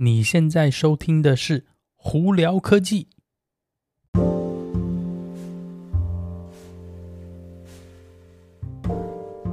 你现在收听的是《胡聊科技》。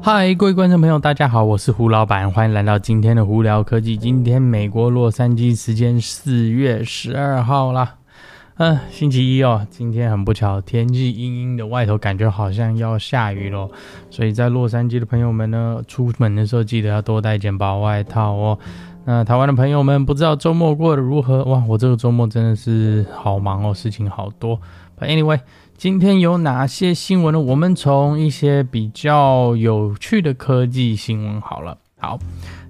嗨，各位观众朋友，大家好，我是胡老板，欢迎来到今天的《胡聊科技》。今天美国洛杉矶时间四月十二号啦。嗯，星期一哦，今天很不巧，天气阴阴的，外头感觉好像要下雨咯。所以在洛杉矶的朋友们呢，出门的时候记得要多带件薄外套哦。那台湾的朋友们，不知道周末过得如何？哇，我这个周末真的是好忙哦，事情好多。But anyway，今天有哪些新闻呢？我们从一些比较有趣的科技新闻好了。好。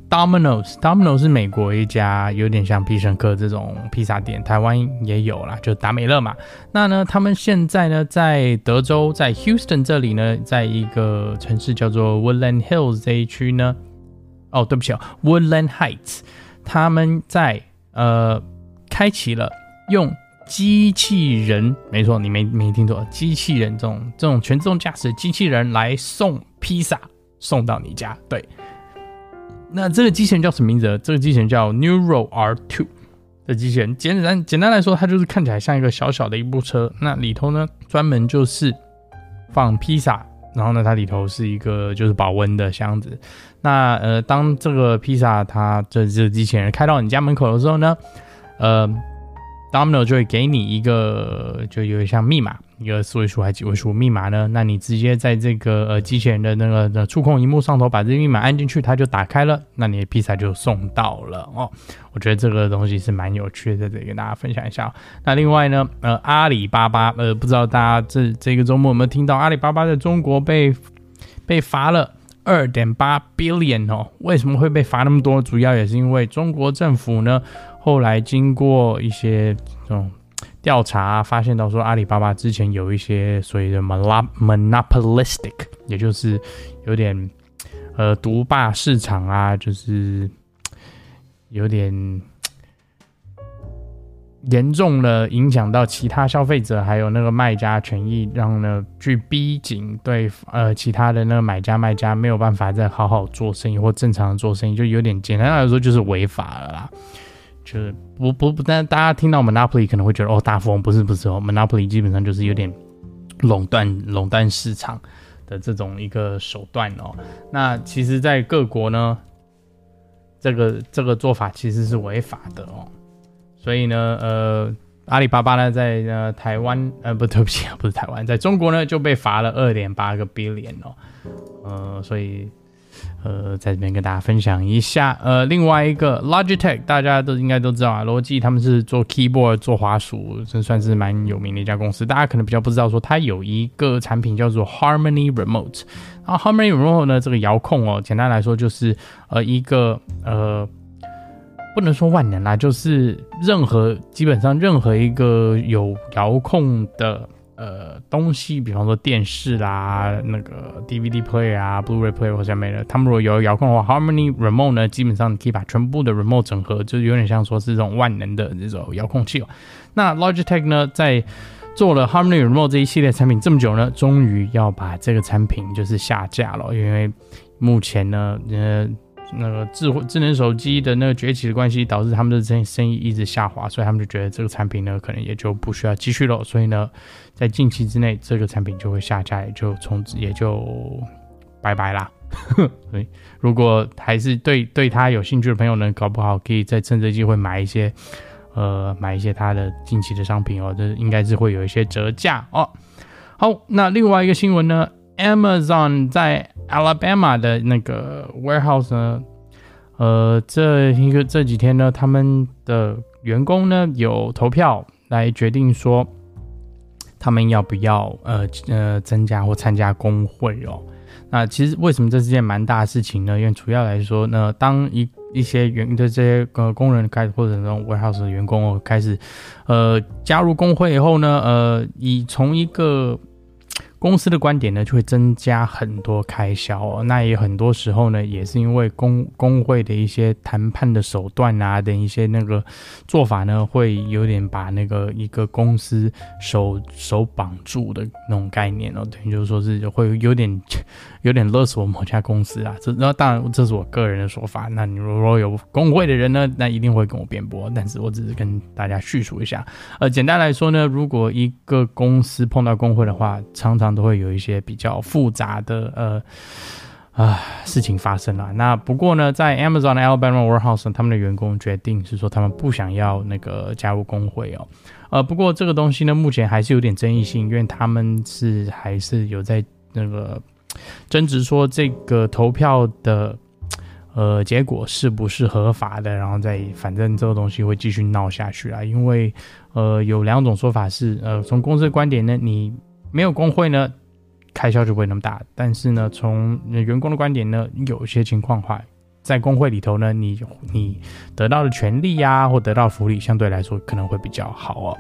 Domino's，Domino's 是美国一家有点像必胜客这种披萨店，台湾也有啦，就达美乐嘛。那呢，他们现在呢在德州，在 Houston 这里呢，在一个城市叫做 Woodland Hills 这一区呢，哦，对不起哦，Woodland Heights，他们在呃开启了用机器人，没错，你没没听错，机器人这种这种全自动驾驶机器人来送披萨送到你家，对。那这个机器人叫什么名字？这个机器人叫 Nuro R2 的机器人。简单简单来说，它就是看起来像一个小小的一部车。那里头呢，专门就是放披萨，然后呢，它里头是一个就是保温的箱子。那呃，当这个披萨它这只机器人开到你家门口的时候呢，呃。Domino 就会给你一个，就有一项密码，一个四位数还几位数密码呢？那你直接在这个呃机器人的那个的触控荧幕上头把这个密码按进去，它就打开了，那你的披萨就送到了哦。我觉得这个东西是蛮有趣的，这里跟大家分享一下。那另外呢，呃，阿里巴巴，呃，不知道大家这这个周末有没有听到阿里巴巴在中国被被罚了二点八 billion 哦？为什么会被罚那么多？主要也是因为中国政府呢。后来经过一些这种调查，发现到说阿里巴巴之前有一些所谓的 monopolistic，也就是有点呃独霸市场啊，就是有点严重的影响到其他消费者还有那个卖家权益，让呢去逼紧对呃其他的那个买家卖家没有办法再好好做生意或正常的做生意，就有点简单来说就是违法了啦。就是不不不，但大家听到 Monopoly 可能会觉得哦，大富翁不是不是哦，Monopoly 基本上就是有点垄断垄断市场的这种一个手段哦。那其实，在各国呢，这个这个做法其实是违法的哦。所以呢，呃，阿里巴巴呢，在呃台湾呃不对不起啊，不是台湾，在中国呢就被罚了二点八个 billion 哦，呃，所以。呃，在这边跟大家分享一下。呃，另外一个 Logitech，大家都应该都知道啊，罗技他们是做 keyboard、做滑鼠，这算是蛮有名的一家公司。大家可能比较不知道，说它有一个产品叫做 Harmony Remote。然后 Harmony Remote 呢，这个遥控哦，简单来说就是呃一个呃，不能说万能啦，就是任何基本上任何一个有遥控的。呃，东西，比方说电视啦，那个 DVD player 啊，Blu-ray player 或者没了，他们如果有遥控的话，Harmony Remote 呢，基本上可以把全部的 Remote 整合，就是有点像说是这种万能的这种遥控器哦。那 Logitech 呢，在做了 Harmony Remote 这一系列产品这么久呢，终于要把这个产品就是下架了，因为目前呢，呃。那个智慧智能手机的那个崛起的关系，导致他们的生生意一直下滑，所以他们就觉得这个产品呢，可能也就不需要继续了。所以呢，在近期之内，这个产品就会下架，也就从此也就拜拜啦。所以，如果还是对对他有兴趣的朋友呢，搞不好可以再趁这机会买一些，呃，买一些他的近期的商品哦，这应该是会有一些折价哦。好，那另外一个新闻呢？Amazon 在 Alabama 的那个 warehouse 呢，呃，这一个这几天呢，他们的员工呢有投票来决定说，他们要不要呃呃增加或参加工会哦。那其实为什么这是件蛮大的事情呢？因为主要来说呢，当一一些员的这些呃工人开始或者那种 warehouse 的员工哦开始呃加入工会以后呢，呃，以从一个公司的观点呢，就会增加很多开销哦。那也很多时候呢，也是因为工工会的一些谈判的手段啊，等一些那个做法呢，会有点把那个一个公司手手绑住的那种概念哦。等于就是说是会有点 有点勒索某家公司啊。这那当然这是我个人的说法。那你如果有工会的人呢，那一定会跟我辩驳。但是我只是跟大家叙述一下。呃，简单来说呢，如果一个公司碰到工会的话，常常都会有一些比较复杂的呃啊事情发生了。那不过呢，在 Amazon Alabama Warehouse 他们的员工决定是说他们不想要那个加入工会哦。呃，不过这个东西呢，目前还是有点争议性，因为他们是还是有在那个争执说这个投票的呃结果是不是合法的，然后再反正这个东西会继续闹下去啊。因为呃有两种说法是呃从公司的观点呢，你没有工会呢，开销就不会那么大。但是呢，从员工的观点呢，有一些情况话，在工会里头呢，你你得到的权利呀、或得到福利，相对来说可能会比较好哦。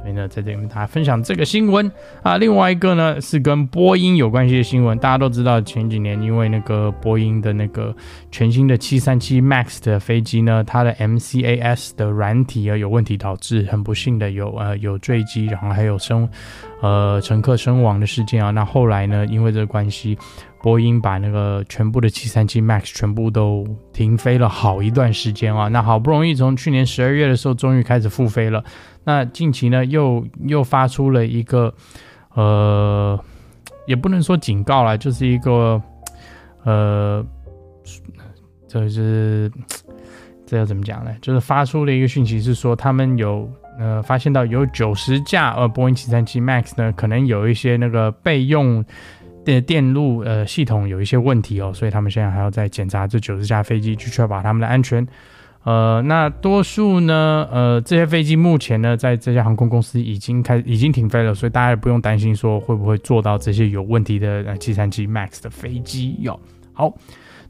所以呢，在这里跟大家分享这个新闻啊。另外一个呢，是跟波音有关系的新闻。大家都知道，前几年因为那个波音的那个全新的七三七 MAX 的飞机呢，它的 MCAS 的软体啊有问题，导致很不幸的有呃有坠机，然后还有生呃乘客身亡的事件啊。那后来呢，因为这个关系，波音把那个全部的七三七 MAX 全部都停飞了好一段时间啊。那好不容易从去年十二月的时候，终于开始复飞了。那近期呢，又又发出了一个，呃，也不能说警告啦，就是一个，呃，这是这要怎么讲呢？就是发出了一个讯息，是说他们有呃发现到有九十架呃波音七三七 MAX 呢，可能有一些那个备用的电路呃系统有一些问题哦，所以他们现在还要再检查这九十架飞机，去确保他们的安全。呃，那多数呢，呃，这些飞机目前呢，在这家航空公司已经开已经停飞了，所以大家也不用担心说会不会坐到这些有问题的呃七三七 MAX 的飞机哟。好，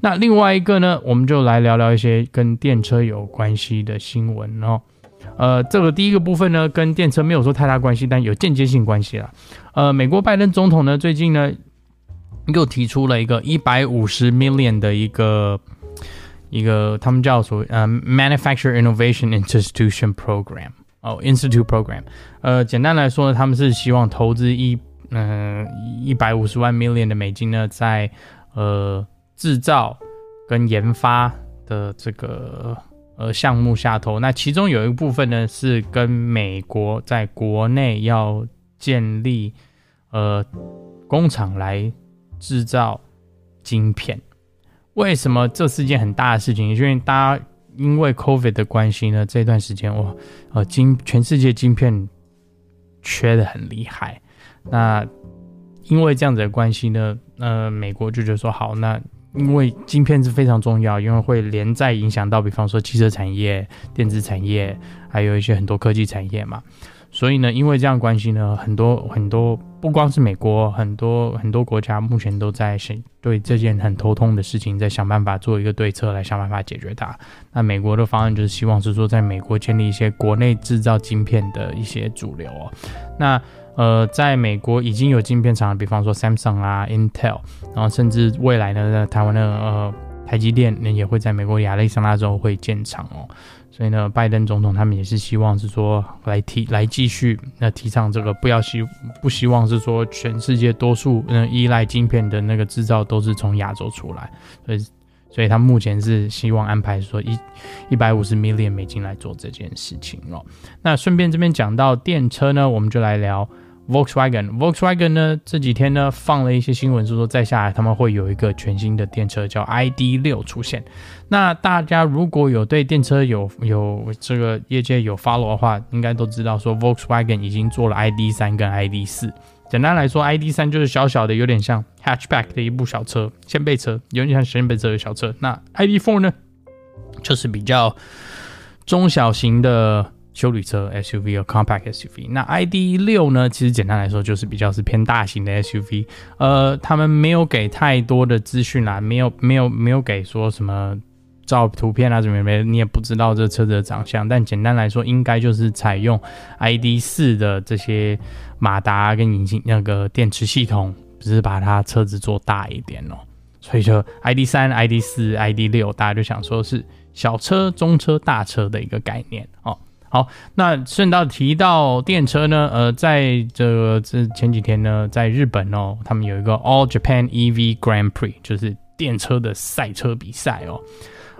那另外一个呢，我们就来聊聊一些跟电车有关系的新闻哦。呃，这个第一个部分呢，跟电车没有说太大关系，但有间接性关系了。呃，美国拜登总统呢，最近呢，又提出了一个一百五十 million 的一个。一个他们叫做呃，Manufacture Innovation Institution Program 哦，Institute Program，呃，简单来说呢，他们是希望投资一嗯一百五十万 million 的美金呢，在呃制造跟研发的这个呃项目下头。那其中有一部分呢，是跟美国在国内要建立呃工厂来制造晶片。为什么这是件很大的事情？因为大家因为 COVID 的关系呢，这段时间哇，呃，晶全世界晶片缺的很厉害。那因为这样子的关系呢，呃，美国就觉得说好，那因为晶片是非常重要，因为会连带影响到，比方说汽车产业、电子产业，还有一些很多科技产业嘛。所以呢，因为这样关系呢，很多很多不光是美国，很多很多国家目前都在想对这件很头痛的事情，在想办法做一个对策来想办法解决它。那美国的方案就是希望是说，在美国建立一些国内制造晶片的一些主流哦。那呃，在美国已经有晶片厂，比方说 Samsung 啊、Intel，然后甚至未来呢，台湾的呃台积电也会在美国亚利桑那州会建厂哦。所以呢，拜登总统他们也是希望是说来提来继续那提倡这个不要希不希望是说全世界多数嗯依赖晶片的那个制造都是从亚洲出来，所以所以他目前是希望安排说一一百五十 million 美金来做这件事情哦。那顺便这边讲到电车呢，我们就来聊。Volkswagen，Volkswagen 呢这几天呢放了一些新闻，是说再下来他们会有一个全新的电车叫 ID 六出现。那大家如果有对电车有有这个业界有 follow 的话，应该都知道说 Volkswagen 已经做了 ID.3 跟 ID.4。简单来说，ID.3 就是小小的，有点像 hatchback 的一部小车，掀背车，有点像掀背车的小车。那 ID.4 呢，就是比较中小型的。休旅车 SUV 和 compact SUV，那 ID 六呢？其实简单来说就是比较是偏大型的 SUV。呃，他们没有给太多的资讯啦，没有没有没有给说什么照图片啊，怎么没，你也不知道这车子的长相。但简单来说，应该就是采用 ID 四的这些马达跟引擎那个电池系统，只是把它车子做大一点哦。所以就 ID 三、ID 四、ID 六大家就想说是小车、中车、大车的一个概念哦。好，那顺道提到电车呢，呃，在这这前几天呢，在日本哦，他们有一个 All Japan EV Grand Prix，就是电车的赛车比赛哦。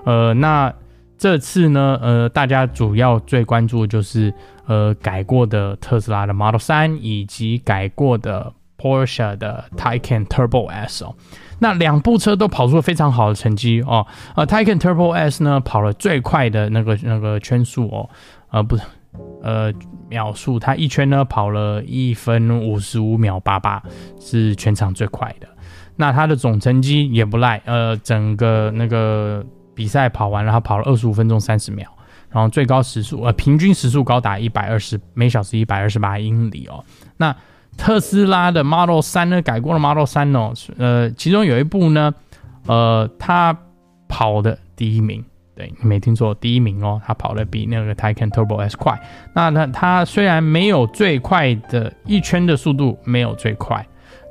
呃，那这次呢，呃，大家主要最关注的就是呃改过的特斯拉的 Model 3，以及改过的 Porsche 的 Taycan Turbo S 哦。那两部车都跑出了非常好的成绩哦。呃，Taycan Turbo S 呢，跑了最快的那个那个圈速哦。呃，不是，呃，秒数，它一圈呢跑了一分五十五秒八八，是全场最快的。那它的总成绩也不赖，呃，整个那个比赛跑完了，它跑了二十五分钟三十秒，然后最高时速，呃，平均时速高达一百二十每小时一百二十八英里哦。那特斯拉的 Model 3呢，改过了 Model 3哦，呃，其中有一部呢，呃，它跑的第一名。你没听错，第一名哦，他跑得比那个 Taycan Turbo S 快。那他他虽然没有最快的一圈的速度，没有最快，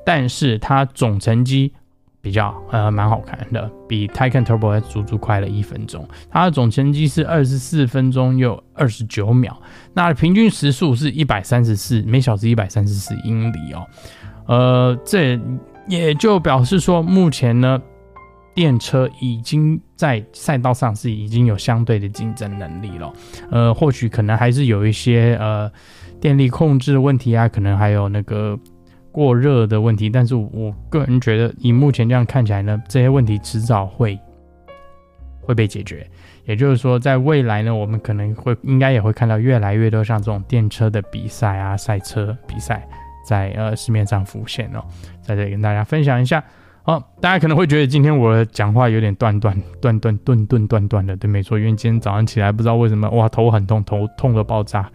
但是他总成绩比较呃蛮好看的，比 Taycan Turbo S 足足快了一分钟。他的总成绩是二十四分钟又二十九秒，那平均时速是一百三十四每小时一百三十四英里哦。呃，这也就表示说，目前呢。电车已经在赛道上是已经有相对的竞争能力了，呃，或许可能还是有一些呃电力控制问题啊，可能还有那个过热的问题，但是我个人觉得，以目前这样看起来呢，这些问题迟早会会被解决。也就是说，在未来呢，我们可能会应该也会看到越来越多像这种电车的比赛啊，赛车比赛在呃市面上浮现哦，在这里跟大家分享一下。大家可能会觉得今天我讲话有点断断断断断断断断的，对，没错，因为今天早上起来不知道为什么，哇，头很痛，头痛的爆炸。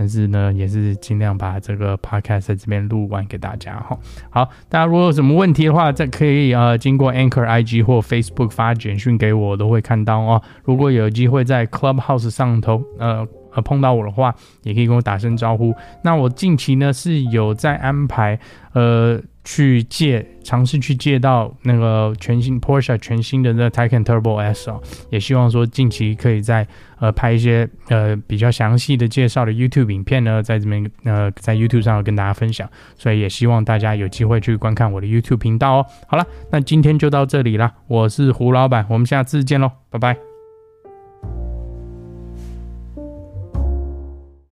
但是呢，也是尽量把这个 podcast 在这边录完给大家哈。好，大家如果有什么问题的话，再可以呃经过 Anchor IG 或 Facebook 发简讯给我，我都会看到哦。如果有机会在 Clubhouse 上头，呃呃碰到我的话，也可以跟我打声招呼。那我近期呢是有在安排呃。去借，尝试去借到那个全新 Porsche 全新的那 Taycan Turbo S 哦，也希望说近期可以在呃拍一些呃比较详细的介绍的 YouTube 影片呢，在这边呃在 YouTube 上跟大家分享，所以也希望大家有机会去观看我的 YouTube 频道哦。好了，那今天就到这里啦，我是胡老板，我们下次见喽，拜拜。